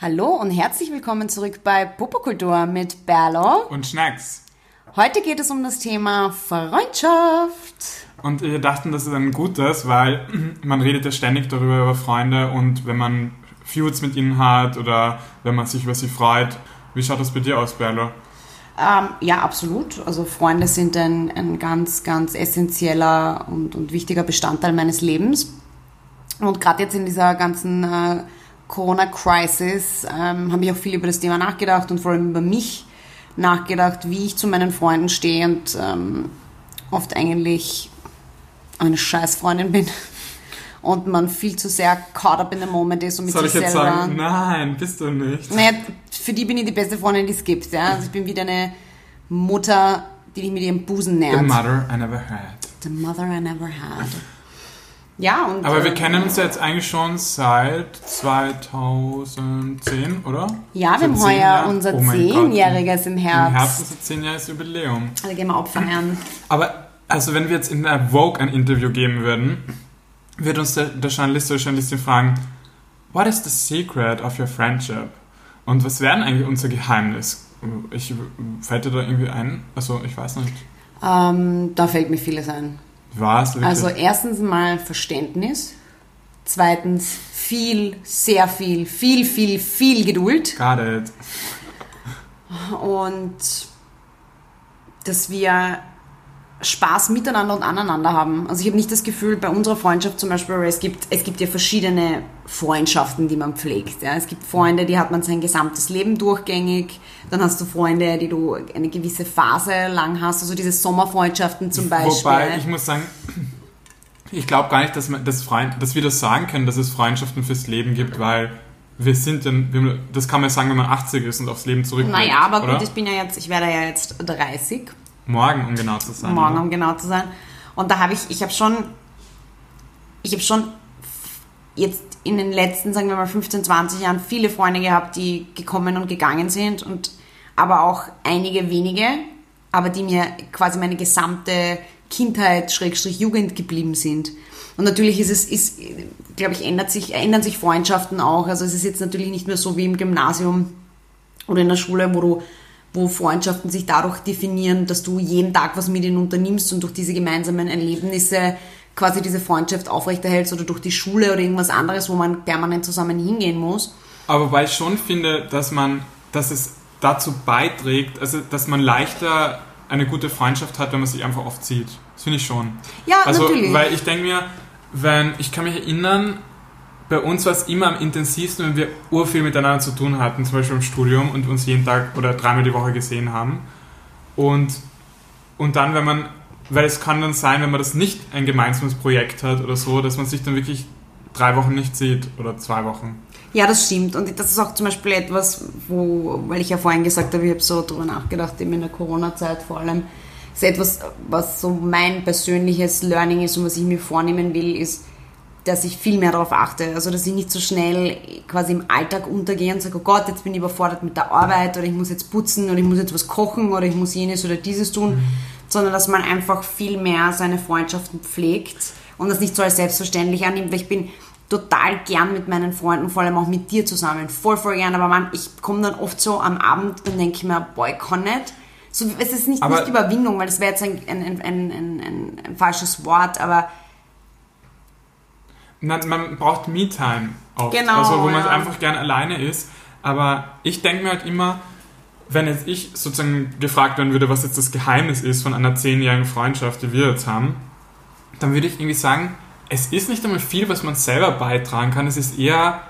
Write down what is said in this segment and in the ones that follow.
Hallo und herzlich willkommen zurück bei Popokultur mit Berlo. Und Schnacks. Heute geht es um das Thema Freundschaft. Und wir dachten, das ist ein gutes, weil man redet ja ständig darüber über Freunde und wenn man Feuds mit ihnen hat oder wenn man sich über sie freut. Wie schaut das bei dir aus, Berlo? Ähm, ja, absolut. Also Freunde sind ein, ein ganz, ganz essentieller und, und wichtiger Bestandteil meines Lebens. Und gerade jetzt in dieser ganzen äh, Corona-Crisis ähm, habe ich auch viel über das Thema nachgedacht und vor allem über mich nachgedacht, wie ich zu meinen Freunden stehe und ähm, oft eigentlich eine Scheißfreundin bin und man viel zu sehr caught up in the moment ist und mit Soll sich ich jetzt selber. sagen, nein, bist du nicht. Naja, für die bin ich die beste Freundin, die es gibt. Ja? Also ich bin wieder eine Mutter, die dich mit ihrem Busen nährt. The mother I never had. The mother I never had. Ja, und. Aber wir äh, kennen uns ja jetzt eigentlich schon seit 2010, oder? Ja, wir haben heuer unser Oh Zehnjähriges im Im Herbst. Herbst ist es 10 Jahres Jubiläum. Also gehen wir auch feiern. Aber also wenn wir jetzt in der Vogue ein Interview geben würden, würde uns der, der Journalist oder Journalistin fragen, What is the secret of your friendship? Und was wäre denn eigentlich unser Geheimnis? Ich, fällt dir da irgendwie ein? Also ich weiß nicht. Ähm, da fällt mir vieles ein. Was? Wirklich? Also erstens mal Verständnis. Zweitens viel, sehr viel, viel, viel, viel Geduld. Got it. Und dass wir Spaß miteinander und aneinander haben. Also ich habe nicht das Gefühl, bei unserer Freundschaft zum Beispiel, es gibt, es gibt ja verschiedene Freundschaften, die man pflegt. Ja. Es gibt Freunde, die hat man sein gesamtes Leben durchgängig. Dann hast du Freunde, die du eine gewisse Phase lang hast. Also diese Sommerfreundschaften zum Beispiel. Wobei, ich muss sagen, ich glaube gar nicht, dass, man, dass, Freund, dass wir das sagen können, dass es Freundschaften fürs Leben gibt, weil wir sind dann, das kann man sagen, wenn man 80 ist und aufs Leben zurückblickt. naja, aber oder? gut, ich bin ja jetzt, ich werde ja jetzt 30. Morgen, um genau zu sein. morgen, oder? um genau zu sein. Und da habe ich, ich habe schon, ich habe schon jetzt in den letzten, sagen wir mal, 15, 20 Jahren viele Freunde gehabt, die gekommen und gegangen sind und aber auch einige wenige, aber die mir quasi meine gesamte Kindheit, Schrägstrich Jugend geblieben sind. Und natürlich ist es, ist, glaube ich, ändert sich, ändern sich Freundschaften auch. Also es ist jetzt natürlich nicht mehr so wie im Gymnasium oder in der Schule, wo du wo Freundschaften sich dadurch definieren, dass du jeden Tag was mit ihnen unternimmst und durch diese gemeinsamen Erlebnisse quasi diese Freundschaft aufrechterhältst oder durch die Schule oder irgendwas anderes, wo man permanent zusammen hingehen muss. Aber wobei ich schon finde, dass man, dass es dazu beiträgt, also dass man leichter eine gute Freundschaft hat, wenn man sich einfach oft sieht. Das finde ich schon. Ja, Also, natürlich. weil ich denke mir, wenn, ich kann mich erinnern, bei uns war es immer am intensivsten, wenn wir urviel miteinander zu tun hatten, zum Beispiel im Studium und uns jeden Tag oder dreimal die Woche gesehen haben. Und, und dann, wenn man, weil es kann dann sein, wenn man das nicht ein gemeinsames Projekt hat oder so, dass man sich dann wirklich drei Wochen nicht sieht oder zwei Wochen. Ja, das stimmt. Und das ist auch zum Beispiel etwas, wo, weil ich ja vorhin gesagt habe, ich habe so drüber nachgedacht, eben in der Corona-Zeit vor allem, ist etwas, was so mein persönliches Learning ist und was ich mir vornehmen will, ist, dass ich viel mehr darauf achte. Also, dass ich nicht so schnell quasi im Alltag untergehe und sage, oh Gott, jetzt bin ich überfordert mit der Arbeit oder ich muss jetzt putzen oder ich muss jetzt was kochen oder ich muss jenes oder dieses tun, sondern dass man einfach viel mehr seine Freundschaften pflegt und das nicht so als selbstverständlich annimmt, weil ich bin total gern mit meinen Freunden, vor allem auch mit dir zusammen, voll, voll gern, aber man, ich komme dann oft so am Abend und denke mir, ich kann nicht. So, es ist nicht, Aber- nicht Überwindung, weil das wäre jetzt ein, ein, ein, ein falsches Wort, aber Na, man braucht Me-Time oft. Genau, Also, wo man ja. einfach gern alleine ist. Aber ich denke mir halt immer, wenn jetzt ich sozusagen gefragt werden würde, was jetzt das Geheimnis ist von einer zehnjährigen Freundschaft, die wir jetzt haben, dann würde ich irgendwie sagen, es ist nicht einmal viel, was man selber beitragen kann. Es ist eher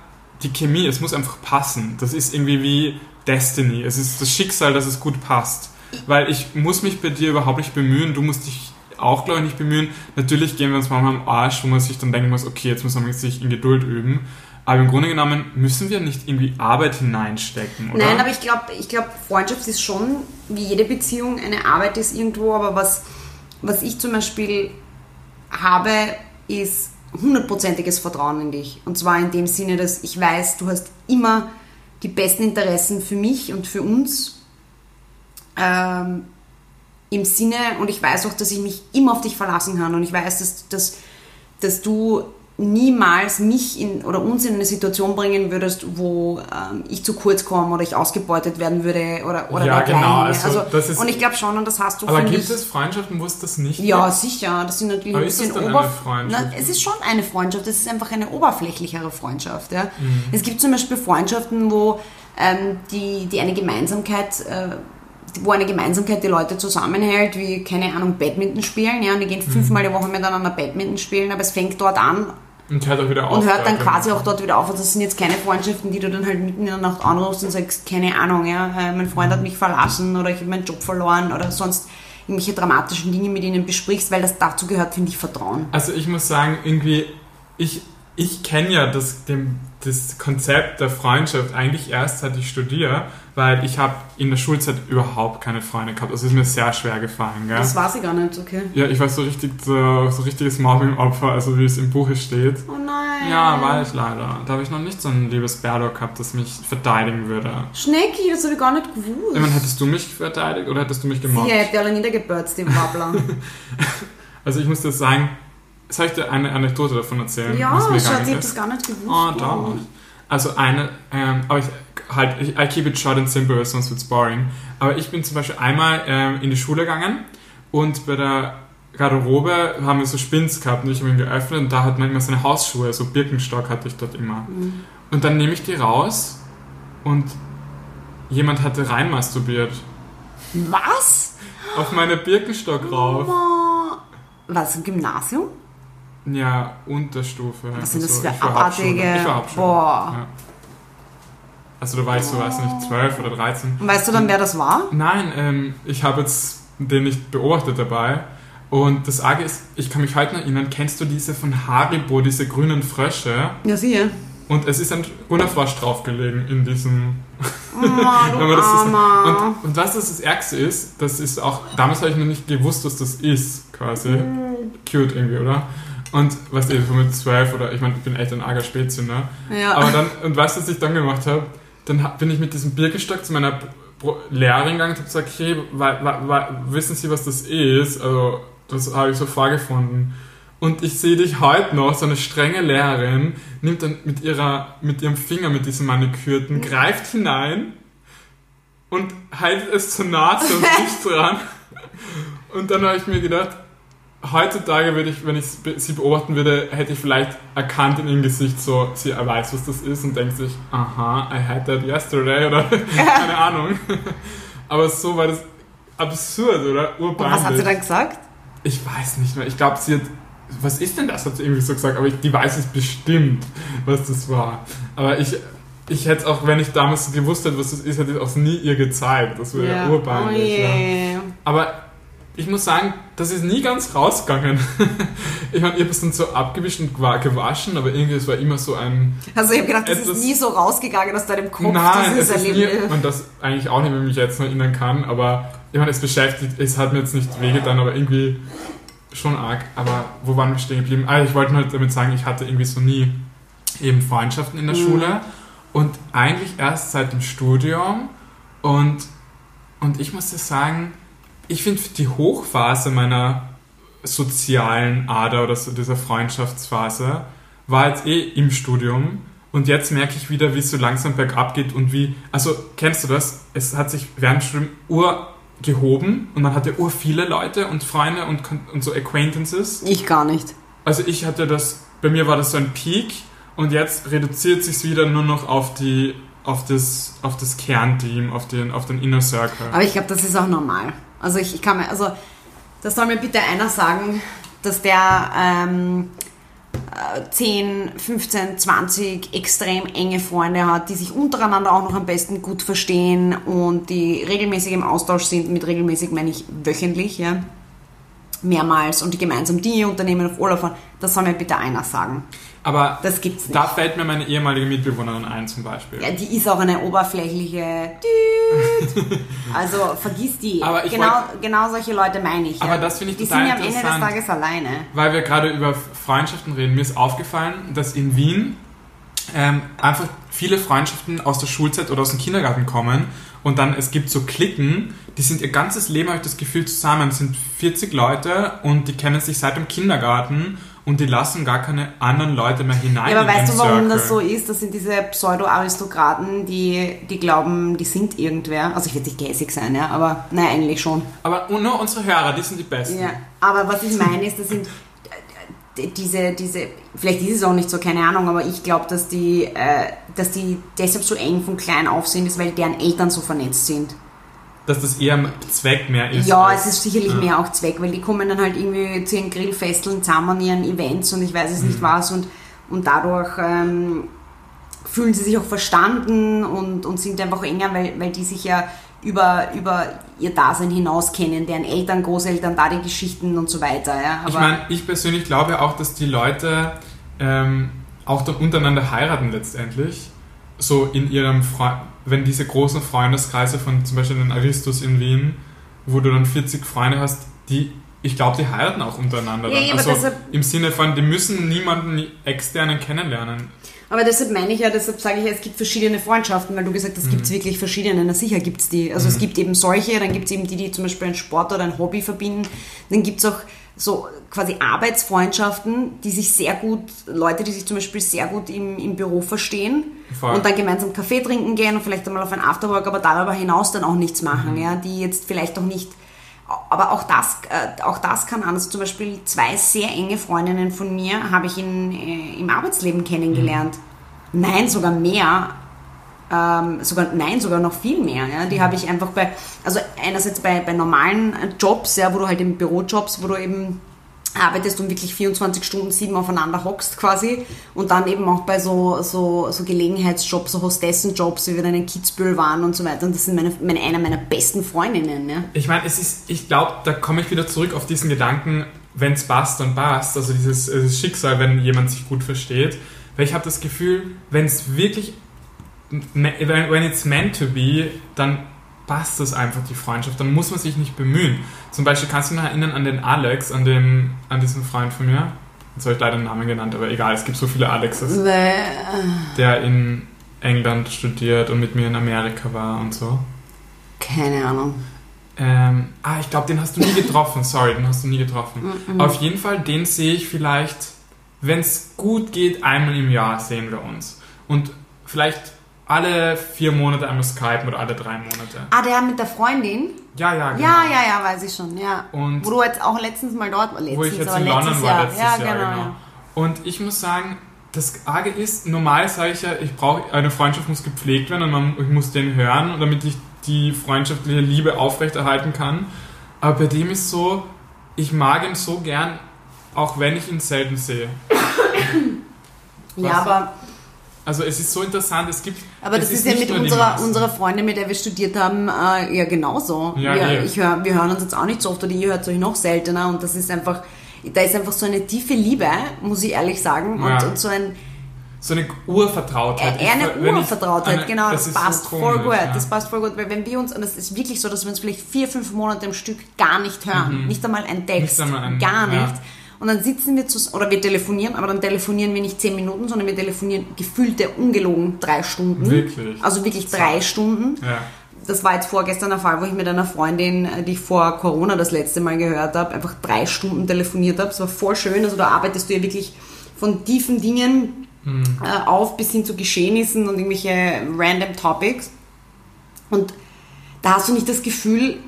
die Chemie. Es muss einfach passen. Das ist irgendwie wie Destiny. Es ist das Schicksal, dass es gut passt. Weil ich muss mich bei dir überhaupt nicht bemühen. Du musst dich auch, glaube ich, nicht bemühen. Natürlich gehen wir uns manchmal am Arsch, wo man sich dann denken muss, okay, jetzt muss man sich in Geduld üben. Aber im Grunde genommen müssen wir nicht irgendwie Arbeit hineinstecken, oder? Nein, aber ich glaube, ich glaub, Freundschaft ist schon, wie jede Beziehung, eine Arbeit ist irgendwo, aber was, was ich zum Beispiel habe, ist hundertprozentiges Vertrauen in dich. Und zwar in dem Sinne, dass ich weiß, du hast immer die besten Interessen für mich und für uns ähm, im Sinne, und ich weiß auch, dass ich mich immer auf dich verlassen kann und ich weiß, dass, dass, dass du niemals mich in, oder uns in eine Situation bringen würdest, wo ähm, ich zu kurz komme oder ich ausgebeutet werden würde oder, oder Ja, genau, also das ist- und ich glaube schon, und das hast du, Aber gibt es Freundschaften, wo es das nicht ja, gibt? sicher. Das sind natürlich Aber ein bisschen dann ober eine Freundschaft? Na, es ist schon eine Freundschaft. Es ist einfach eine oberflächlichere Freundschaft. Ja. Mhm. Es gibt zum Beispiel Freundschaften, wo ähm, die, die eine Gemeinsamkeit, äh, wo eine Gemeinsamkeit die Leute zusammenhält, wie keine Ahnung Badminton spielen. Ja, und die gehen Mhm. fünfmal die Woche miteinander Badminton spielen, aber es fängt dort an Und hört auch wieder auf. und hört dann quasi auch dort wieder auf. Und das sind jetzt keine Freundschaften, die du dann halt mitten in der Nacht anrufst und sagst, keine Ahnung, ja, äh, mein Freund hat mich verlassen oder ich habe meinen Job verloren oder sonst irgendwelche dramatischen Dinge mit ihnen besprichst, weil das dazu gehört, finde ich, Vertrauen. Also ich muss sagen, irgendwie, ich, ich kenne ja das, dem, das Konzept der Freundschaft eigentlich erst, seit ich studiere, weil ich habe in der Schulzeit überhaupt keine Freunde gehabt. Also es ist mir sehr schwer gefallen. Gell? Das war sie gar nicht, okay. Ja, ich war so richtig so, so richtiges Mobbing-Opfer, also wie es im Buche steht. Oh nein. Ja, war ich leider. Da habe ich noch nicht so ein liebes Bärloch gehabt, das mich verteidigen würde. Schnecki, das habe ich gar nicht gewusst. Ich meine, hättest du mich verteidigt oder hättest du mich gemobbt? Sie hätte alle niedergebürzt, die Wabbler. Also ich muss dir sagen, soll ich dir eine Anekdote davon erzählen? ja, Schatz, ich habe das gar nicht gewusst. Oh, doch. Also eine, ähm, aber ich halt, ich, I keep it short and simple, sonst wird's boring. Aber ich bin zum Beispiel einmal ähm, in die Schule gegangen und bei der Garderobe haben wir so Spins gehabt und ich habe ihn geöffnet und da hat man immer seine Hausschuhe, so Birkenstock hatte ich dort immer. Mhm. Und dann nehme ich die raus und jemand hatte rein masturbiert. Was? Auf meine Birkenstock rauf. Was, im Gymnasium? Ja, Unterstufe. Was sind das Also, für ich war abartige-. Ich war Hauptschule. Boah. Ja. Also da war ich so, weiß nicht, 12 oder 13. Und weißt du dann, wer das war? Nein, ähm, ich habe jetzt den nicht beobachtet dabei. Und das Arge ist, ich kann mich heute noch erinnern, kennst du diese von Haribo, diese grünen Frösche? Ja, siehe. Und es ist ein grüner Frosch draufgelegen in diesem... Oh, du. Armer. und, und was das, das Ärgste ist, das ist auch, damals habe ich noch nicht gewusst, was das ist, quasi. Cute irgendwie, oder? Und was ich mit 12 oder, ich meine, ich bin echt ein arger Spätzchen, ne? Ja. Aber dann, und weißt du, was ich dann gemacht habe? Dann bin ich mit diesem Birkenstock zu meiner Lehrerin gegangen und habe gesagt, hey, wissen Sie, was das ist? Also, das habe ich so vorgefunden. Und ich sehe dich heute noch, so eine strenge Lehrerin, nimmt dann mit, ihrer, mit ihrem Finger, mit diesem Manikürten, greift hinein und haltet es zur Nase und nicht dran. Und dann habe ich mir gedacht, heutzutage würde ich, wenn ich sie beobachten würde, hätte ich vielleicht erkannt in ihrem Gesicht so, sie weiß, was das ist und denkt sich, aha, I had that yesterday oder keine Ahnung. Aber so war das absurd oder Und was hat sie dann gesagt? Ich weiß nicht mehr. Ich glaube, sie hat. Was ist denn das? Hat sie irgendwie so gesagt. Aber ich, die weiß es bestimmt, was das war. Aber ich, ich hätte es auch, wenn ich damals gewusst hätte, was das ist, hätte ich es auch nie ihr gezeigt. Das wäre ja. Oh urbeinlich. ja. Aber ich muss sagen, das ist nie ganz rausgegangen. ich meine, ich habe es dann so abgewischt und gewa- gewaschen, aber irgendwie, es war immer so ein. Also ich habe gedacht, das ist nie so rausgegangen aus deinem Kopf, Nein, es dieses ist nie, und das eigentlich auch nicht, wenn ich mich jetzt noch erinnern kann, aber ich meine, es beschäftigt, es hat mir jetzt nicht wehgetan, aber irgendwie schon arg. Aber wo waren wir stehen geblieben? Ah, ich wollte nur damit sagen, ich hatte irgendwie so nie eben Freundschaften in der Mhm. Schule und eigentlich erst seit dem Studium und, und ich muss dir sagen, ich finde die Hochphase meiner sozialen Ader oder so dieser Freundschaftsphase war jetzt eh im Studium und jetzt merke ich wieder, wie es so langsam bergab geht und wie, also kennst du das? Es hat sich während dem Studium ur gehoben und man hatte ur viele Leute und Freunde und, und so Acquaintances. Ich gar nicht. Also ich hatte das, bei mir war das so ein Peak und jetzt reduziert sich wieder nur noch auf die, auf das, auf das Kernteam, auf den, auf den Inner Circle. Aber ich glaube, das ist auch normal. Also ich, ich kann mir, also das soll mir bitte einer sagen, dass der ähm, äh, 10, 15, 20 extrem enge Freunde hat, die sich untereinander auch noch am besten gut verstehen und die regelmäßig im Austausch sind. Mit regelmäßig meine ich wöchentlich, ja. Mehrmals und die gemeinsam Dinge unternehmen auf Urlaub fahren. Das soll mir bitte einer sagen. Aber Das gibt's nicht. da fällt mir meine ehemalige Mitbewohnerin ein zum Beispiel. Ja, die ist auch eine oberflächliche. Also vergiss die. Aber ich genau, genau solche Leute meine ich. Aber ja. das finde ich Die total sind ja am Ende des interessant. Tages alleine. Weil wir gerade über Freundschaften reden, mir ist aufgefallen, dass in Wien ähm, einfach viele Freundschaften aus der Schulzeit oder aus dem Kindergarten kommen und dann es gibt so Cliquen, die sind ihr ganzes Leben, habe ich das Gefühl, zusammen, es sind 40 Leute und die kennen sich seit dem Kindergarten und die lassen gar keine anderen Leute mehr hinein. Ja, aber weißt du, warum Circle. das so ist? Das sind diese Pseudo-Aristokraten, die, die glauben, die sind irgendwer. Also ich will nicht gehässig sein, ja, aber nein, eigentlich schon. Aber nur unsere Hörer, die sind die Besten. Ja, aber was ich meine ist, das sind diese, diese, vielleicht ist es auch nicht so, keine Ahnung, aber ich glaube, dass die, äh, dass die deshalb so eng von klein auf sind, ist, weil deren Eltern so vernetzt sind. Dass das eher ein Zweck mehr ist. Ja, als- es ist sicherlich ja. mehr auch Zweck, weil die kommen dann halt irgendwie zu ihren Grillfesteln zusammen an ihren Events und ich weiß es Mhm. nicht was und, und dadurch ähm, fühlen sie sich auch verstanden und, und sind einfach enger, weil, weil die sich ja über, über ihr Dasein hinaus kennen, deren Eltern, Großeltern, da die Geschichten und so weiter. Ja. Ich meine, ich persönlich glaube auch, dass die Leute ähm, auch dann untereinander heiraten letztendlich. So in ihrem, Fre wenn diese großen Freundeskreise von zum Beispiel den Aristos in Wien, wo du dann 40 Freunde hast, die, ich glaube, die heiraten auch untereinander. Ja, also im Sinne von, die müssen niemanden externen kennenlernen. Aber deshalb meine ich ja, deshalb sage ich ja, es gibt verschiedene Freundschaften, weil du gesagt hast, es gibt wirklich verschiedene. Na sicher gibt es die. Also es gibt eben solche, dann gibt es eben die, die zum Beispiel einen Sport oder ein Hobby verbinden. Dann gibt es auch so quasi Arbeitsfreundschaften, die sich sehr gut, Leute, die sich zum Beispiel sehr gut im, im Büro verstehen Voll. und dann gemeinsam Kaffee trinken gehen und vielleicht einmal auf ein Afterwork, aber darüber hinaus dann auch nichts machen, ja, die jetzt vielleicht auch nicht aber auch das, äh, auch das kann an. Also zum Beispiel zwei sehr enge Freundinnen von mir habe ich in, äh, im Arbeitsleben kennengelernt. Nein, sogar mehr. Ähm, sogar, nein, sogar noch viel mehr. Ja. Die habe ich einfach bei, also einerseits bei, bei normalen Jobs, ja, wo du halt im Bürojobs, wo du eben arbeitest und wirklich 24 Stunden sieben aufeinander hockst quasi und dann eben auch bei so, so, so Gelegenheitsjobs, so Hostessenjobs, wie wir dann in Kitzbühel waren und so weiter und das sind meine, meine, eine meiner besten Freundinnen. Ja. Ich meine, es ist, ich glaube, da komme ich wieder zurück auf diesen Gedanken, wenn es passt, dann passt. Also dieses, dieses Schicksal, wenn jemand sich gut versteht. Weil ich habe das Gefühl, wenn es wirklich, when it's meant to be, dann passt das einfach, die Freundschaft. Dann muss man sich nicht bemühen. Zum Beispiel kannst du dich noch erinnern an den Alex, an, den, an diesen Freund von mir. Jetzt habe ich leider den Namen genannt, aber egal, es gibt so viele Alexes. Weil, Der in England studiert und mit mir in Amerika war und so. keine Ahnung. Ähm, ah, ich glaube, den hast du nie getroffen. Sorry, den hast du nie getroffen. Mhm. Auf jeden Fall, den sehe ich vielleicht, wenn es gut geht, einmal im Jahr sehen wir uns. Und vielleicht alle vier Monate einmal skypen oder alle drei Monate. Ah, der mit der Freundin? Ja, ja, genau. Ja, ja, ja, weiß ich schon, ja. Und Wo du jetzt auch letztens mal dort war. Letztens, wo ich jetzt in London war letztes ja, Jahr, genau. genau. Ja. Und ich muss sagen, das Arge ist, normal sage ich ja, ich brauche, eine Freundschaft muss gepflegt werden und man, ich muss den hören, damit ich die freundschaftliche Liebe aufrechterhalten kann. Aber bei dem ist so, ich mag ihn so gern, auch wenn ich ihn selten sehe. Ja, Was? aber, Also es ist so interessant, es gibt... aber das ist, ja mit unserer, unserer Freundin, mit der wir studiert haben, äh, ja genauso. Ja, wir, eh. ich hör, wir hören uns jetzt auch nicht so oft oder ihr hört euch noch seltener und das ist einfach, da ist einfach so eine tiefe Liebe, muss ich ehrlich sagen, und, Ja. und so ein, So eine Urvertrautheit. eher eine Ich- ich- Urvertrautheit, eine- genau, das, ist passt so voll gut, ja. das passt voll gut, weil wenn wir uns, und es ist wirklich so, dass wir uns vielleicht vier, fünf Monate am Stück gar nicht hören, nicht einmal ein Text, Mhm. Nicht einmal ein- gar ja. nicht, und dann sitzen wir zu, oder wir telefonieren, aber dann telefonieren wir nicht zehn Minuten, sondern wir telefonieren gefühlte, ungelogen drei Stunden. Wirklich? Also wirklich drei Stunden. Ja. Das war jetzt vorgestern der Fall, wo ich mit einer Freundin, äh, die ich vor Corona das letzte Mal gehört habe, einfach drei Stunden telefoniert habe. Es war voll schön. Also da arbeitest du ja wirklich von tiefen Dingen äh, auf bis hin zu Geschehnissen und irgendwelche random Topics. Und da hast du nicht das Gefühl,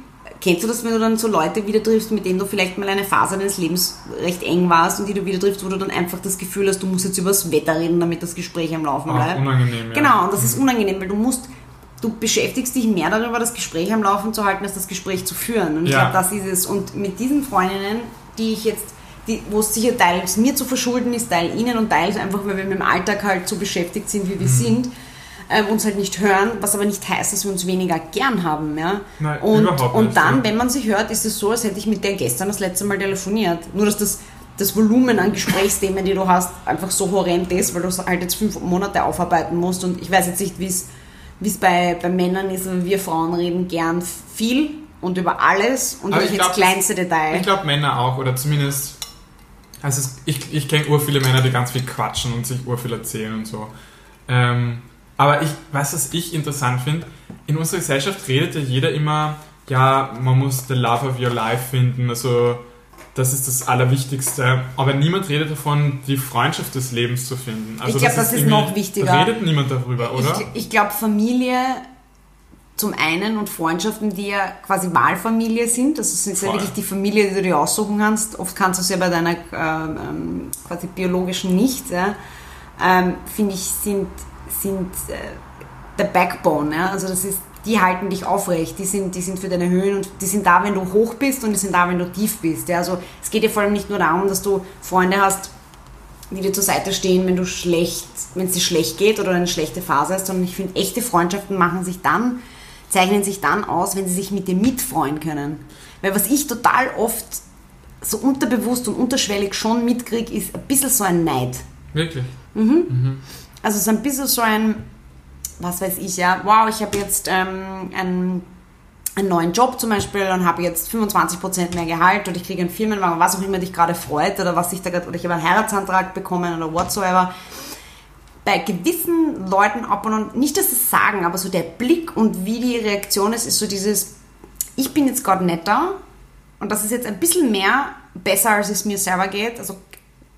kennst du das, wenn du dann so Leute wieder triffst, mit denen du vielleicht mal eine Phase deines Lebens recht eng warst und die du wieder triffst, wo du dann einfach das Gefühl hast, du musst jetzt über das Wetter reden, damit das Gespräch am Laufen Auch bleibt. unangenehm, ja. Genau, und das ist unangenehm, weil du musst, du beschäftigst dich mehr darüber, das Gespräch am Laufen zu halten, als das Gespräch zu führen. Und ich Ja. glaube, das ist es. Und mit diesen Freundinnen, die ich jetzt, wo es sicher teils mir zu verschulden ist, teil ihnen und teils einfach, weil wir mit dem Alltag halt so beschäftigt sind, wie wir Mhm. sind, ähm, uns halt nicht hören, was aber nicht heißt, dass wir uns weniger gern haben. Ja? Nein, und, überhaupt und nicht, dann, ja. wenn man sich hört, ist es so, als hätte ich mit der gestern das letzte Mal telefoniert. Nur, dass das, das Volumen an Gesprächsthemen, die du hast, einfach so horrend ist, weil du es halt jetzt fünf Monate aufarbeiten musst. Und ich weiß jetzt nicht, wie es wie es bei, bei Männern ist, aber wir Frauen reden gern viel und über alles und Aber ich ins glaub, kleinste Detail. Ich glaube Männer auch, oder zumindest. Also es, ich, ich kenne ur viele Männer, die ganz viel quatschen und sich ur viel erzählen und so. Ähm, aber ich weiß, was ich interessant finde. In unserer Gesellschaft redet ja jeder immer, ja, man muss the love of your life finden. Also das ist das Allerwichtigste. Aber niemand redet davon, die Freundschaft des Lebens zu finden. Also ich glaube, das, das, ist noch wichtiger. Redet niemand darüber, oder? Ich, ich glaube, Familie zum einen und Freundschaften, die ja quasi Wahlfamilie sind. Also sind ja wirklich die Familie, die du dir aussuchen kannst. Oft kannst du es ja bei deiner ähm, quasi biologischen nicht. Ja. Ähm, Finde ich, sind, sind äh, der Backbone. Ja. Also das ist die halten dich aufrecht, die sind, die sind für deine Höhen und die sind da, wenn du hoch bist und die sind da, wenn du tief bist. Ja? Also es geht dir vor allem nicht nur darum, dass du Freunde hast, die dir zur Seite stehen, wenn du schlecht, wenn es dir schlecht geht oder eine schlechte Phase hast, sondern ich finde, echte Freundschaften machen sich dann, zeichnen sich dann aus, wenn sie sich mit dir mitfreuen können. Weil was ich total oft so unterbewusst und unterschwellig schon mitkriege, ist ein bisschen so ein Neid. Wirklich? Mhm. mhm. Also so ein bisschen so ein, was weiß ich, ja, wow, ich habe jetzt ähm, einen, einen neuen Job zum Beispiel und habe jetzt 25% mehr Gehalt oder ich kriege einen Firmenwagen, was auch immer dich gerade freut oder was ich da gerade, oder ich habe einen Heiratsantrag bekommen oder whatsoever. Bei gewissen Leuten ab und an, nicht, dass sie es sagen, aber so der Blick und wie die Reaktion ist, ist so dieses, ich bin jetzt gerade netter und das ist jetzt ein bisschen mehr besser, als es mir selber geht. Also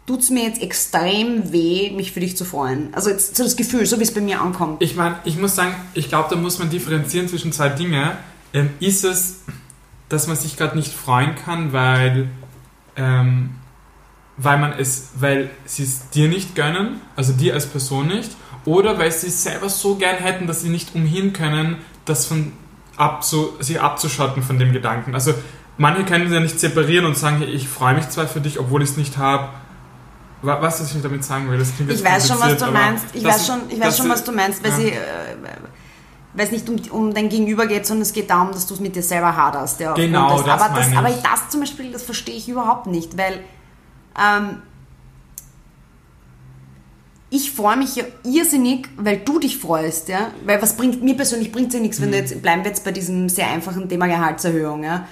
tut es mir jetzt extrem weh, mich für dich zu freuen. Also jetzt so das Gefühl, so wie es bei mir ankommt. Ich meine, ich muss sagen, ich glaube, da muss man differenzieren zwischen zwei Dingen. Ähm, ist es, dass man sich gerade nicht freuen kann, weil, ähm, weil man es, weil sie es dir nicht gönnen, also dir als Person nicht, oder weil sie es selber so gern hätten, dass sie nicht umhin können, das von abzu, sich abzuschotten von dem Gedanken. Also manche können ja nicht separieren und sagen, ich freue mich zwar für dich, obwohl ich es nicht habe, was, was ich damit sagen will, das klingt Ich weiß schon, was du meinst. Ich weiß schon, ich weiß schon was du meinst, weil ja. sie, äh, weil es nicht um, um dein Gegenüber geht, sondern es geht darum, dass du es mit dir selber haderst. Ja, genau, das, das aber, das, aber das zum Beispiel, das verstehe ich überhaupt nicht, weil ähm, ich freue mich ja irrsinnig, weil du dich freust, ja, weil was bringt mir persönlich bringt ja nichts, wenn mhm. du jetzt bleiben wir jetzt bei diesem sehr einfachen Thema Gehaltserhöhung, ja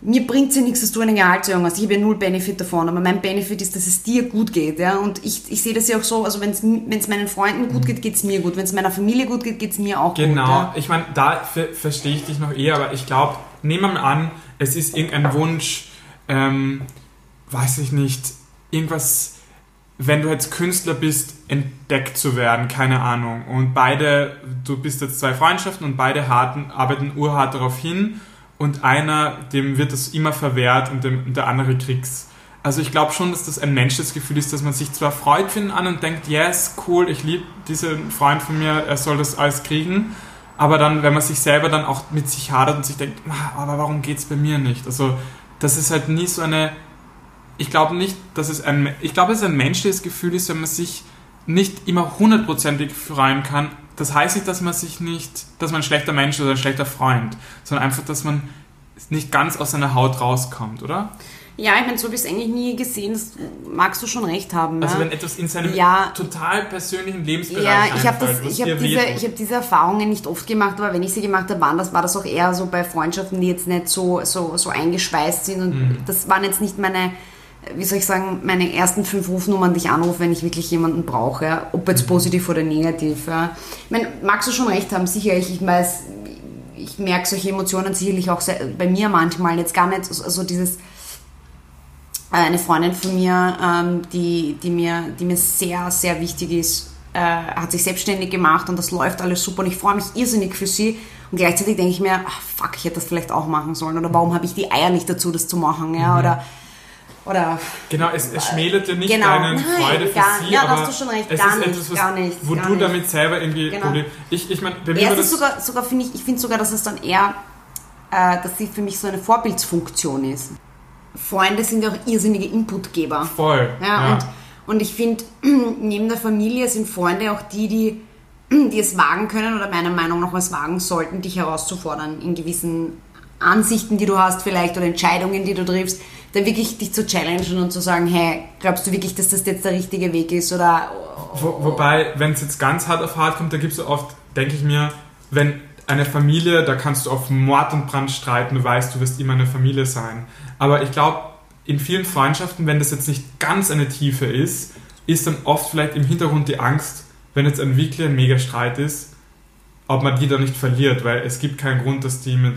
mir bringt es ja nichts, dass du eine Gehaltserhöhung hast. Ich habe ja null Benefit davon, aber mein Benefit ist, dass es dir gut geht. Ja? Und ich, ich sehe das ja auch so, also wenn es meinen Freunden gut geht, geht es mir gut. Wenn es meiner Familie gut geht, geht es mir auch genau. gut. Genau, ja? ich meine, da verstehe ich dich noch eher, aber ich glaube, nehmen wir mal an, es ist irgendein Wunsch, ähm, weiß ich nicht, irgendwas, wenn du jetzt Künstler bist, entdeckt zu werden, keine Ahnung. Und beide, du bist jetzt zwei Freundschaften und beide harten, arbeiten urhart darauf hin und einer, dem wird das immer verwehrt und, dem, und der andere kriegt's. Also ich glaube schon, dass das ein menschliches Gefühl ist, dass man sich zwar freut für den anderen und denkt, yes, cool, ich liebe diesen Freund von mir, er soll das alles kriegen, aber dann, wenn man sich selber dann auch mit sich hadert und sich denkt, ah, aber warum geht's bei mir nicht? Also das ist halt nie so eine, ich glaube nicht, dass es ein, ich glaube, es ein menschliches Gefühl ist, wenn man sich nicht immer hundertprozentig freuen kann, das heißt nicht, dass man sich nicht, dass man ein schlechter Mensch oder ein schlechter Freund, sondern einfach, dass man nicht ganz aus seiner Haut rauskommt, oder? Ja, ich meine, so habe ich es eigentlich nie gesehen. Das magst du schon recht haben. Also ne? wenn etwas in seinem ja, total persönlichen Lebensbereich Ja, ich habe hab diese, hab diese Erfahrungen nicht oft gemacht, aber wenn ich sie gemacht habe, waren das, war das auch eher so bei Freundschaften, die jetzt nicht so, so, so eingeschweißt sind. Und mhm. das waren jetzt nicht meine wie soll ich sagen, meine ersten fünf Rufnummern, die ich anrufe, wenn ich wirklich jemanden brauche, ja? ob jetzt mhm. positiv oder negativ. Ja? Ich meine, magst du schon recht haben, sicherlich, ich weiß, ich merke solche Emotionen sicherlich auch sehr, bei mir manchmal, jetzt gar nicht so also dieses, äh, eine Freundin von mir, ähm, die, die, mir, die mir sehr, sehr wichtig ist, äh, hat sich selbstständig gemacht und das läuft alles super und ich freue mich irrsinnig für sie. Und gleichzeitig denke ich mir, ach, fuck, ich hätte das vielleicht auch machen sollen oder warum habe ich die Eier nicht dazu, das zu machen, ja, mhm. oder oder genau, es, es schmälert ja nicht genau. deine Freude für gar, sie, ja, aber hast du schon recht, es gar ist nicht, etwas, was, gar nicht, wo gar du nicht. damit selber irgendwie genau. Problem. Ich, ich meine, bei mir das sogar, sogar finde ich, ich finde sogar, dass es dann eher, äh, dass sie für mich so eine Vorbildsfunktion ist. Freunde sind ja auch irrsinnige Inputgeber. Voll. Ja, ja. Und, und ich finde, neben der Familie sind Freunde auch die, die, die es wagen können oder meiner Meinung nach es wagen sollten, dich herauszufordern in gewissen Ansichten, die du hast vielleicht oder Entscheidungen, die du triffst dann wirklich dich zu challengen und zu sagen, hey, glaubst du wirklich, dass das jetzt der richtige Weg ist? Oder Wo, wobei, wenn es jetzt ganz hart auf hart kommt, da gibt es oft, denke ich mir, wenn eine Familie, da kannst du auf Mord und Brand streiten, du weißt, du wirst immer eine Familie sein. Aber ich glaube, in vielen Freundschaften, wenn das jetzt nicht ganz eine Tiefe ist, ist dann oft vielleicht im Hintergrund die Angst, wenn jetzt ein wirklich ein Mega-Streit ist, ob man die da nicht verliert, weil es gibt keinen Grund, dass die mit.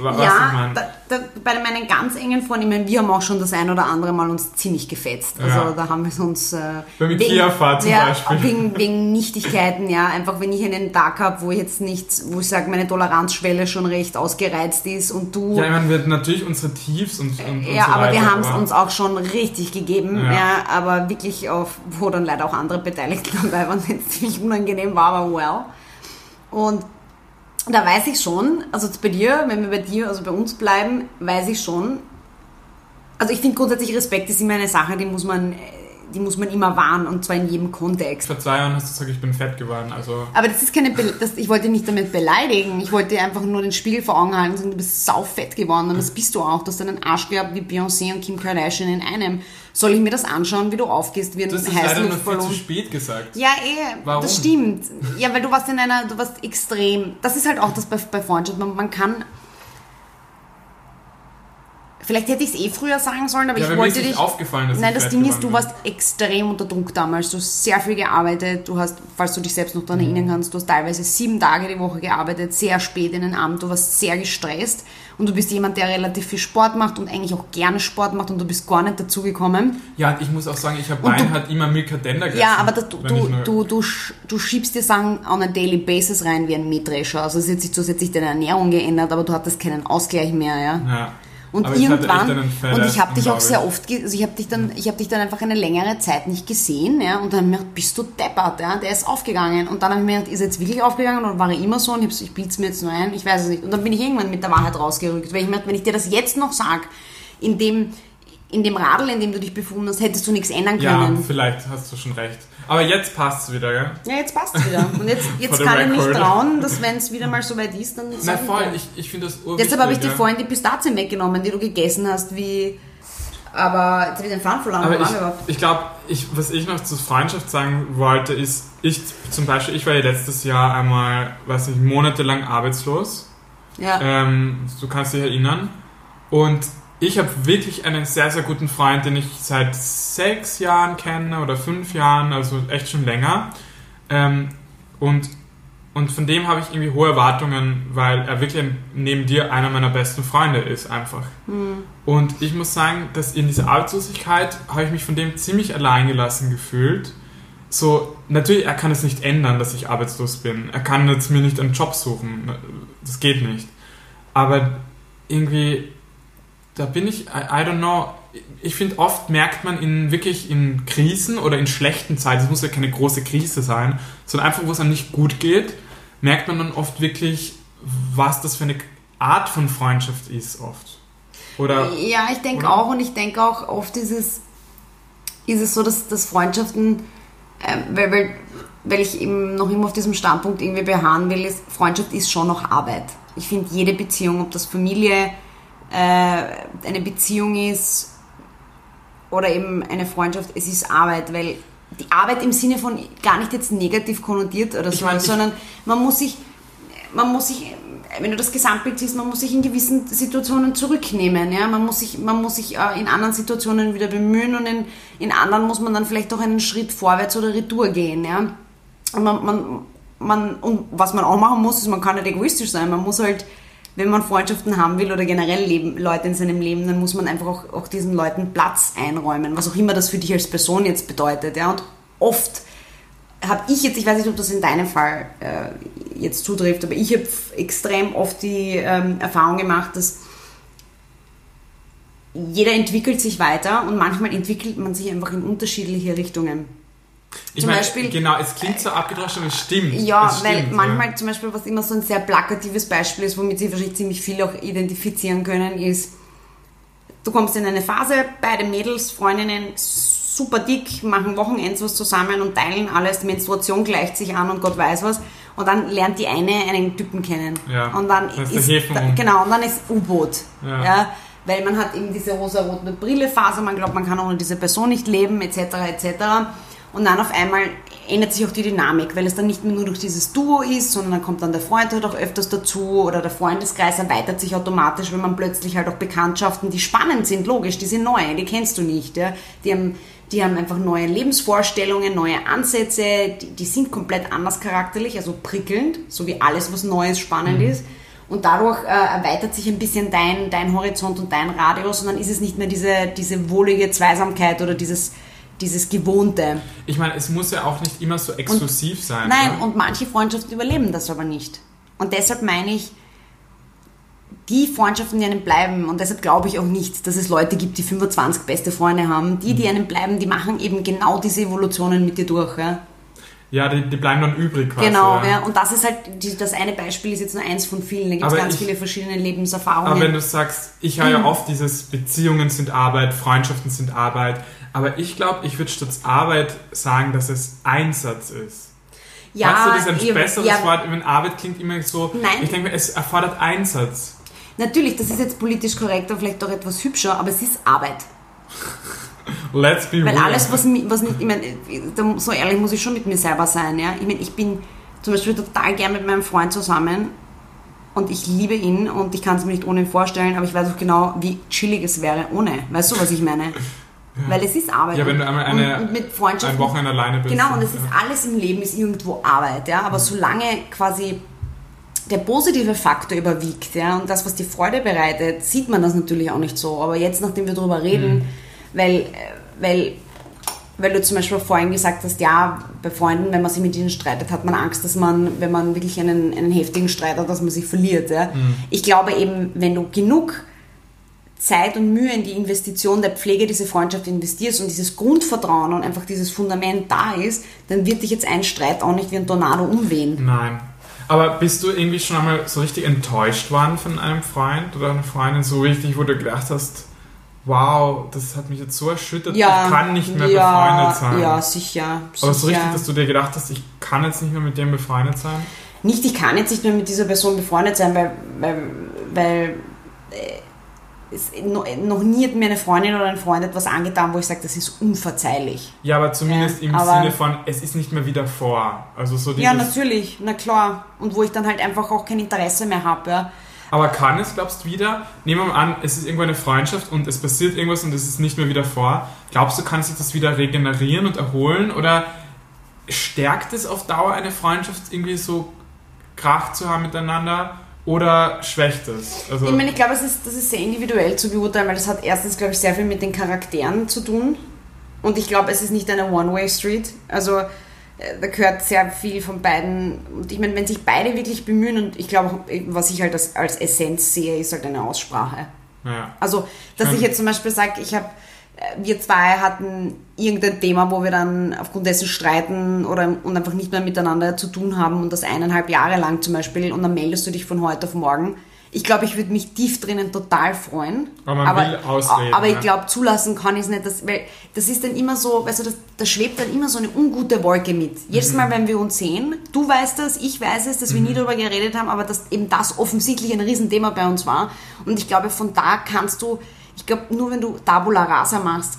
Was ich Ja, mein? da, da, bei meinen ganz engen Freunden, ich meine, wir haben auch schon das ein oder andere Mal uns ziemlich gefetzt. Also Ja. da haben wir uns... Äh, Ikea-Fahrt zum ja, Beispiel. Wegen, wegen Nichtigkeiten, ja. Einfach wenn ich einen Tag habe, wo ich jetzt nicht, wo ich sage, meine Toleranzschwelle schon recht ausgereizt ist und du... ja, ich meine, wir natürlich unsere Tiefs und, und, und Ja, so aber weiter, wir haben es uns auch schon richtig gegeben, Ja. ja. aber wirklich auf, wo dann leider auch andere Beteiligte dabei waren, wenn es ziemlich unangenehm war, aber well. Und da weiß ich schon, also bei dir, wenn wir bei dir, also bei uns bleiben, weiß ich schon, also ich finde grundsätzlich Respekt ist immer eine Sache, die muss man, die muss man immer wahren und zwar in jedem Kontext. Vor zwei Jahren hast du gesagt, ich bin fett geworden. Also Aber das ist keine, Be das, ich wollte nicht damit beleidigen. Ich wollte einfach nur den Spiegel vor Augen halten und sagen, du bist saufett geworden und das bist du auch. Du hast einen Arsch gehabt wie Beyoncé und Kim Kardashian in einem. Soll ich mir das anschauen, wie du aufgehst wie ein das ist leider nur viel zu Heißluftballon? spät gesagt. Ja, eh, Warum? das stimmt. Ja, weil du warst in einer, du warst extrem. Das ist halt auch das bei, bei Freundschaft. Man, man kann. Vielleicht hätte ich es eh früher sagen sollen, aber Ja, ich aber mir ist wollte nicht dich. aufgefallen, dass Nein, das Ding ist, du warst extrem unter Druck damals. Du hast sehr viel gearbeitet. Du hast, falls du dich selbst noch daran Mhm. erinnern kannst, du hast teilweise sieben Tage die Woche gearbeitet, sehr spät in den Abend. Du warst sehr gestresst und du bist jemand, der relativ viel Sport macht und eigentlich auch gerne Sport macht und du bist gar nicht dazugekommen. Ja, ich muss auch sagen, ich habe Wein halt immer Milka gegessen. Ja, aber das, du, du, du, du schiebst dir Sachen on a daily basis rein wie ein Mähdrescher. Also es hat sich zusätzlich deine Ernährung geändert, aber du hattest keinen Ausgleich mehr, ja. Ja. Und Aber hatte irgendwann, und ich habe dich auch sehr oft, also ich habe dich dann, ich habe dich dann einfach eine längere Zeit nicht gesehen, ja, und dann hab ich mir gedacht, bist du deppert, ja, der ist aufgegangen. Und dann habe ich mir gedacht, ist er jetzt wirklich aufgegangen oder war er immer so? Und ich, hab ich bild's mir jetzt nur ein, ich weiß es nicht. Und dann bin ich irgendwann mit der Wahrheit rausgerückt, weil ich mir gedacht, wenn ich dir das jetzt noch sag, in dem, in dem Radl, in dem du dich befunden hast, hättest du nichts ändern Ja, können. vielleicht hast du schon recht. Aber jetzt passt es wieder, gell? Ja, jetzt passt wieder. Und jetzt, jetzt kann ich mich trauen, dass wenn es wieder mal so weit ist, dann Na ich voll, ich, ich finde das urwichtig. Deshalb habe ich dir ja. vorhin die Pistazien weggenommen, die du gegessen hast, wie. Aber jetzt habe ich den Faden verloren. Aber ich, ich glaube, ich, was ich noch zur Freundschaft sagen wollte, ist, ich zum Beispiel, ich war ja letztes Jahr einmal, weiß nicht, monatelang arbeitslos. Ja. Ähm, du kannst dich erinnern. Und ich habe wirklich einen sehr, sehr guten Freund, den ich seit sechs Jahren kenne oder fünf Jahren, also echt schon länger. Ähm, und, und von dem habe ich irgendwie hohe Erwartungen, weil er wirklich neben dir einer meiner besten Freunde ist, einfach. Und ich muss sagen, dass in dieser Arbeitslosigkeit habe ich mich von dem ziemlich alleingelassen gefühlt. So, natürlich, er kann es nicht ändern, dass ich arbeitslos bin. Er kann jetzt mir nicht einen Job suchen. Das geht nicht. Aber irgendwie, da bin ich, I, I don't know. Ich finde, oft merkt man in wirklich in Krisen oder in schlechten Zeiten, es muss ja keine große Krise sein, sondern einfach, wo es einem nicht gut geht, merkt man dann oft wirklich, was das für eine Art von Freundschaft ist, oft. Oder ja, ich denke auch und ich denke auch oft ist es, ist es so, dass, dass Freundschaften, ähm, weil, weil, weil ich eben noch immer auf diesem Standpunkt irgendwie beharren will, ist, Freundschaft ist schon noch Arbeit. Ich finde jede Beziehung, ob das Familie äh, eine Beziehung ist oder eben eine Freundschaft, es ist Arbeit, weil die Arbeit im Sinne von gar nicht jetzt negativ konnotiert oder so, sondern man muss sich, man muss sich, wenn du das Gesamtbild siehst, man muss sich in gewissen Situationen zurücknehmen, ja, man muss sich, man muss sich äh, in anderen Situationen wieder bemühen und in, in anderen muss man dann vielleicht auch einen Schritt vorwärts oder retour gehen, ja. Und man, man, man, und was man auch machen muss, ist, man kann nicht egoistisch sein, man muss halt, wenn man Freundschaften haben will oder generell Leben, Leute in seinem Leben, dann muss man einfach auch, auch diesen Leuten Platz einräumen, was auch immer das für dich als Person jetzt bedeutet. Ja? Und oft habe ich jetzt, ich weiß nicht, ob das in deinem Fall äh, jetzt zutrifft, aber ich habe extrem oft die ähm, Erfahrung gemacht, dass jeder entwickelt sich weiter und manchmal entwickelt man sich einfach in unterschiedliche Richtungen. Ich zum meine, Beispiel- genau, es klingt so abgedroschen, aber es stimmt. Ja, es weil stimmt, manchmal zum Beispiel, was immer so ein sehr plakatives Beispiel ist, womit sich wahrscheinlich ziemlich viele auch identifizieren können, ist, du kommst in eine Phase, beide Mädels, Freundinnen, super dick, machen Wochenends was zusammen und teilen alles, die Menstruation gleicht sich an und Gott weiß was. Und dann lernt die eine einen Typen kennen. Ja, Und dann da ist ist, da, genau, und dann ist U-Boot. Ja. Ja. Weil man hat eben diese rosa-rote Brille-Phase, man glaubt, man kann ohne diese Person nicht leben, etc., etc. Und dann auf einmal ändert sich auch die Dynamik, weil es dann nicht mehr nur durch dieses Duo ist, sondern dann kommt dann der Freund halt auch öfters dazu oder der Freundeskreis erweitert sich automatisch, wenn man plötzlich halt auch Bekanntschaften, die spannend sind, logisch, die sind neu, die kennst du nicht, ja. Die haben die haben einfach neue Lebensvorstellungen, neue Ansätze, die, die sind komplett anders charakterlich, also prickelnd, so wie alles, was Neues spannend Mhm. ist. Und dadurch äh, erweitert sich ein bisschen dein, dein Horizont und dein Radius und dann ist es nicht mehr diese, diese wohlige Zweisamkeit oder dieses, dieses Gewohnte. Ich meine, es muss ja auch nicht immer so exklusiv sein. Nein, ne? und manche Freundschaften überleben das aber nicht. Und deshalb meine ich, die Freundschaften, die einem bleiben, und deshalb glaube ich auch nicht, dass es Leute gibt, die 25 beste Freunde haben, die, die einem bleiben, die machen eben genau diese Evolutionen mit dir durch. Ja? Ja, die, die bleiben dann übrig quasi. Genau, ja. ja. Und das ist halt, die, das eine Beispiel ist jetzt nur eins von vielen. Da gibt es ganz ich- viele verschiedene Lebenserfahrungen. Aber wenn du sagst, ich höre Mhm. ja oft dieses Beziehungen sind Arbeit, Freundschaften sind Arbeit, aber ich glaube, ich würde statt Arbeit sagen, dass es Einsatz ist. ja, Weißt du, das ist ein ihr- besseres ja, Wort, wenn Arbeit klingt immer so, Nein. ich denke, mir, es erfordert Einsatz. Natürlich, das ist jetzt politisch korrekter, vielleicht auch etwas hübscher, aber es ist Arbeit. Let's be Weil real. alles, was, was nicht, ich meine, so ehrlich muss ich schon mit mir selber sein, ja. Ich meine, ich bin zum Beispiel total gern mit meinem Freund zusammen und ich liebe ihn und ich kann es mir nicht ohne ihn vorstellen, aber ich weiß auch genau, wie chillig es wäre ohne. Weißt du, was ich meine? Weil es ist Arbeit. Ja, wenn du einmal eine- und, mit Freundschaften. ein Wochenende alleine bist. Genau, und es ja. ist alles im Leben ist irgendwo Arbeit, ja. Aber solange quasi der positive Faktor überwiegt, ja, und das, was die Freude bereitet, sieht man das natürlich auch nicht so. Aber jetzt, nachdem wir darüber reden, Mhm. weil, weil, weil du zum Beispiel vorhin gesagt hast, ja, bei Freunden, wenn man sich mit ihnen streitet, hat man Angst, dass man, wenn man wirklich einen, einen heftigen Streit hat, dass man sich verliert. Ja. Mhm. Ich glaube eben, wenn du genug Zeit und Mühe in die Investition der Pflege dieser Freundschaft investierst und dieses Grundvertrauen und einfach dieses Fundament da ist, dann wird dich jetzt ein Streit auch nicht wie ein Tornado umwehen. Nein. Aber bist du irgendwie schon einmal so richtig enttäuscht worden von einem Freund oder einer Freundin, so richtig, wo du gedacht hast, wow, das hat mich jetzt so erschüttert, ich kann nicht mehr ja, befreundet sein. Ja, sicher. Aber so sicher. richtig, dass du dir gedacht hast, ich kann jetzt nicht mehr mit dem befreundet sein? Nicht, ich kann jetzt nicht mehr mit dieser Person befreundet sein, weil, weil, weil äh, noch nie hat mir eine Freundin oder ein Freund etwas angetan, wo ich sage, das ist unverzeihlich. Ja, aber zumindest Ja, im aber- Sinne von, es ist nicht mehr wie davor. Also so Ja, natürlich, na klar. Und wo ich dann halt einfach auch kein Interesse mehr habe. Ja. Aber kann es, glaubst du, wieder? Nehmen wir mal an, es ist irgendwo eine Freundschaft und es passiert irgendwas und es ist nicht mehr wie davor. Glaubst du, kann sich das wieder regenerieren und erholen? Oder stärkt es auf Dauer eine Freundschaft irgendwie so Krach zu haben miteinander? Oder schwächt es? Also, Ich meine, ich glaube, es ist, das ist sehr individuell zu beurteilen, weil das hat erstens, glaube ich, sehr viel mit den Charakteren zu tun. Und ich glaube, es ist nicht eine One-Way-Street. Also äh, da gehört sehr viel von beiden. Und ich meine, wenn sich beide wirklich bemühen, und ich glaube, auch, was ich halt als, als Essenz sehe, ist halt eine Aussprache. ja. Also, dass ich jetzt zum Beispiel sage, ich habe, wir zwei hatten irgendein Thema, wo wir dann aufgrund dessen streiten oder und einfach nicht mehr miteinander zu tun haben und das eineinhalb Jahre lang zum Beispiel und dann meldest du dich von heute auf morgen. Ich glaube, ich würde mich tief drinnen total freuen. Aber man will ausreden, Aber ich glaube, zulassen kann ich es nicht, dass, weil das ist dann immer so, weißt du, das, da schwebt dann immer so eine ungute Wolke mit. Jedes Mhm. Mal, wenn wir uns sehen, du weißt das, ich weiß es, dass wir nie darüber geredet haben, aber dass eben das offensichtlich ein Riesenthema bei uns war. Und ich glaube, von da kannst du, ich glaube, nur wenn du Tabula Rasa machst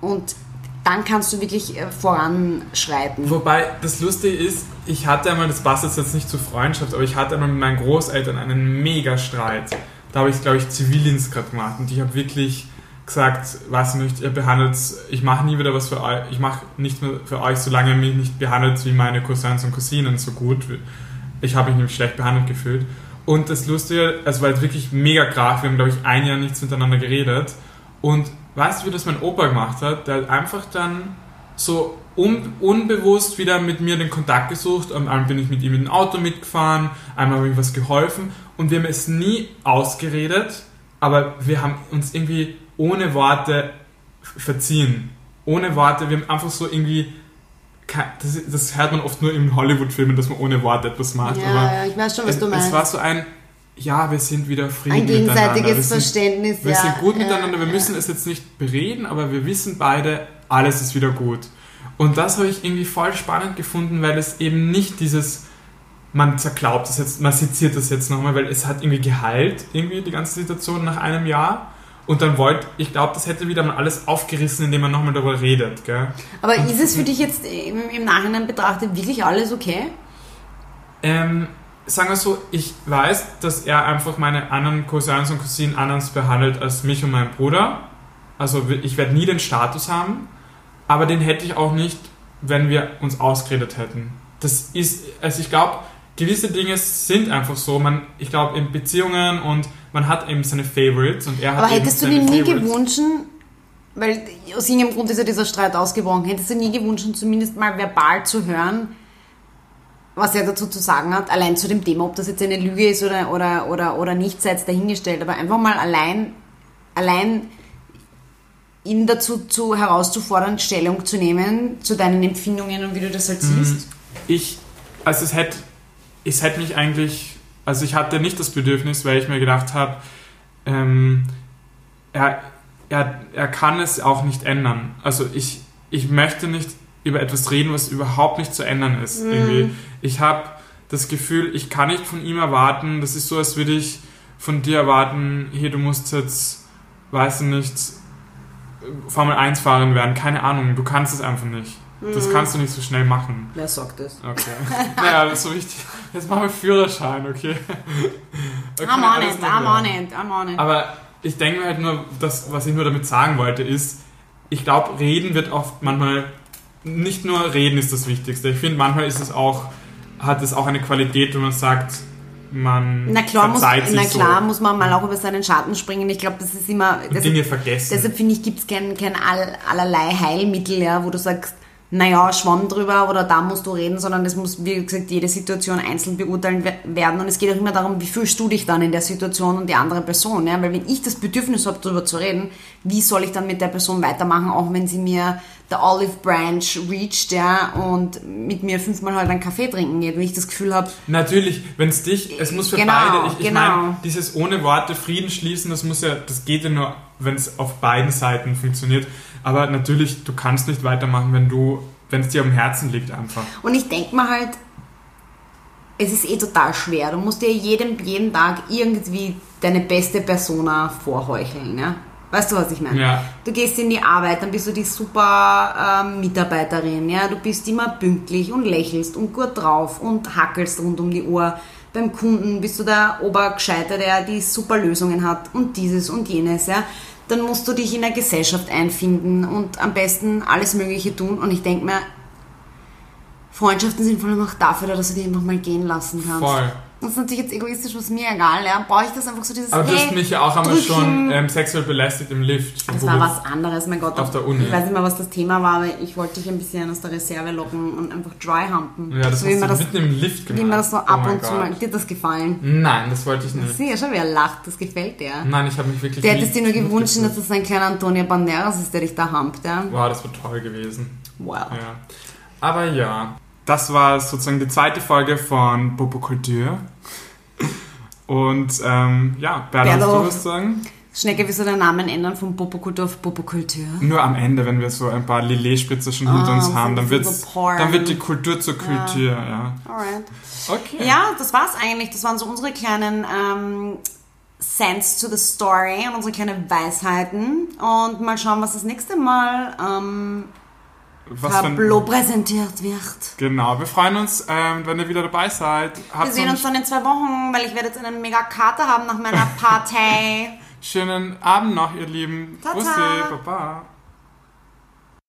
und dann kannst du wirklich äh, voranschreiten. Wobei das Lustige ist, ich hatte einmal, das passt jetzt nicht zur Freundschaft, aber ich hatte einmal mit meinen Großeltern einen Mega-Streit. Da habe ich, glaube ich, Zivildienst gerade gemacht und ich habe wirklich gesagt, ich nicht, ihr behandelt, ich mache nie wieder was für euch, ich mache nicht mehr für euch, solange ihr mich nicht behandelt wie meine Cousins und Cousinen so gut. Ich habe mich nämlich schlecht behandelt gefühlt. Und das Lustige, also war jetzt wirklich mega krach, wir haben, glaube ich, ein Jahr nichts miteinander geredet. Und weißt du, wie das mein Opa gemacht hat? Der hat einfach dann so un unbewusst wieder mit mir den Kontakt gesucht. Einmal bin ich mit ihm in ein Auto mitgefahren, einmal habe ich was geholfen und wir haben es nie ausgeredet, aber wir haben uns irgendwie ohne Worte verziehen. Ohne Worte, wir haben einfach so irgendwie, das, das hört man oft nur in Hollywood-Filmen, dass man ohne Worte etwas macht. aber Ja, ja, ich weiß schon, was es, du meinst. es war so ein, ja, wir sind wieder Frieden Ein miteinander. Wir gegenseitiges sind, Verständnis, wir ja. sind gut ja, miteinander, wir ja. müssen es jetzt nicht bereden, aber wir wissen beide, alles ist wieder gut. Und das habe ich irgendwie voll spannend gefunden, weil es eben nicht dieses, man zerklaubt das jetzt, man seziert das jetzt nochmal, weil es hat irgendwie geheilt, irgendwie die ganze Situation nach einem Jahr. Und dann wollte, ich glaube, das hätte wieder mal alles aufgerissen, indem man nochmal darüber redet. Gell? Aber ist es für dich jetzt im, im Nachhinein betrachtet wirklich alles okay? Ähm, sagen wir so, ich weiß, dass er einfach meine anderen Cousins und Cousinen anders behandelt als mich und meinen Bruder. Also ich werde nie den Status haben. aber den hätte ich auch nicht, wenn wir uns ausgeredet hätten. Das ist, also ich glaube, gewisse Dinge sind einfach so. Man, ich glaube, in Beziehungen und man hat eben seine Favorites und er hat Aber hättest du dir nie Favorites. gewünscht, weil aus irgendeinem Grund ist ja dieser Streit ausgebrochen, hättest du nie gewünscht, zumindest mal verbal zu hören, was er dazu zu sagen hat, allein zu dem Thema, ob das jetzt eine Lüge ist oder, oder, oder, oder nicht, sei jetzt dahingestellt, aber einfach mal allein, allein ihn dazu zu, herauszufordern, Stellung zu nehmen zu deinen Empfindungen und wie du das halt Mhm. siehst. Ich, also es hätte, es hätte mich eigentlich, also ich hatte nicht das Bedürfnis, weil ich mir gedacht habe, ähm, er, er, er kann es auch nicht ändern. Also ich, ich möchte nicht über etwas reden, was überhaupt nicht zu ändern ist. Irgendwie. Ich habe das Gefühl, ich kann nicht von ihm erwarten, das ist so, als würde ich von dir erwarten, hier, du musst jetzt, weiß ich nicht, Formel 1 fahren werden, keine Ahnung, du kannst es einfach nicht. Das kannst du nicht so schnell machen. Wer sagt das? Okay. naja, das ist so wichtig. Jetzt machen wir Führerschein, okay? okay I'm on it, I'm on it, I'm on it. Aber ich denke mir halt nur, das, was ich nur damit sagen wollte, ist, ich glaube, reden wird oft manchmal, nicht nur reden ist das Wichtigste. Ich finde, manchmal ist es auch, hat es auch eine Qualität, wenn man sagt, man Na klar, muss, na klar so muss man mal auch über seinen Schatten springen. Ich glaube, das ist immer. und Dinge vergessen. Deshalb finde ich, gibt es kein, kein all, allerlei Heilmittel, ja, wo du sagst, naja, schwamm drüber oder da musst du reden, sondern es muss, wie gesagt, jede Situation einzeln beurteilt we- werden. Und es geht auch immer darum, wie fühlst du dich dann in der Situation und die andere Person. Ja? Weil wenn ich das Bedürfnis habe, darüber zu reden, wie soll ich dann mit der Person weitermachen, auch wenn sie mir der Olive Branch reacht ja, und mit mir fünfmal halt einen Kaffee trinken geht, wenn ich das Gefühl habe, Natürlich, wenn es dich, es muss für Genau, beide, ich, ich genau. meine, dieses ohne Worte Frieden schließen, das muss ja, das geht ja nur, wenn es auf beiden Seiten funktioniert. Aber natürlich, du kannst nicht weitermachen, wenn du, wenn es dir am Herzen liegt einfach. Und ich denke mir halt, es ist eh total schwer. Du musst dir jedem, jeden Tag irgendwie deine beste Persona vorheucheln. Ja? Weißt du, was ich meine? Ja. Du gehst in die Arbeit, dann bist du die super ähm, Mitarbeiterin. Ja? Du bist immer pünktlich und lächelst und gut drauf und hackelst rund um die Uhr. Beim Kunden bist du der Obergescheiter, der die super Lösungen hat und dieses und jenes. Ja? Dann musst du dich in der Gesellschaft einfinden und am besten alles Mögliche tun. Und ich denke mir, Freundschaften sind vor allem auch dafür da, dass du die einfach mal gehen lassen kannst. Voll. Das ist natürlich jetzt egoistisch, was mir egal, ja. Brauche ich das einfach so dieses Aber du hast hey, mich ja auch einmal drücken. schon ähm, sexuell belästigt im Lift. Das war was anderes, mein Gott. auf der Uni. Ich weiß nicht mehr, was das Thema war, aber ich wollte dich ein bisschen aus der Reserve locken und einfach dry humpen. Ja, das so hast du das, mitten im Lift gemacht. wie man das so Oh ab mein und zu mal. Dir hat das gefallen? Nein, das wollte ich nicht. Sieh ja schon, wer lacht, das gefällt dir. Nein, ich habe mich wirklich Der hättest dir nur gewünscht, dass es ein kleiner Antonio Banderas ist, der dich da humpt, ja. Wow, das war toll gewesen. Wow. Ja. Aber ja, das war sozusagen die zweite Folge von Bobo Culture. Und ähm, ja, Bernd, du was sagen? Schnecke, willst du den Namen ändern von Popokultur auf Popokultur? Nur am Ende, wenn wir so ein paar Lillet-Spritzer schon hinter Ah, uns haben, dann, wird's, dann wird die Kultur zur Kultur, ja. Alright. Okay. Ja, das war's eigentlich. Das waren so unsere kleinen ähm, Sense to the Story und unsere kleinen Weisheiten. Und mal schauen, was das nächste Mal ähm, Was Tableau präsentiert wird. genau, wir freuen uns, ähm, wenn ihr wieder dabei seid. Wir Habt sehen einen uns dann in zwei Wochen, weil ich werde jetzt einen mega Kater haben nach meiner Party. schönen Abend noch, ihr Lieben. Tata. Bussi, Baba.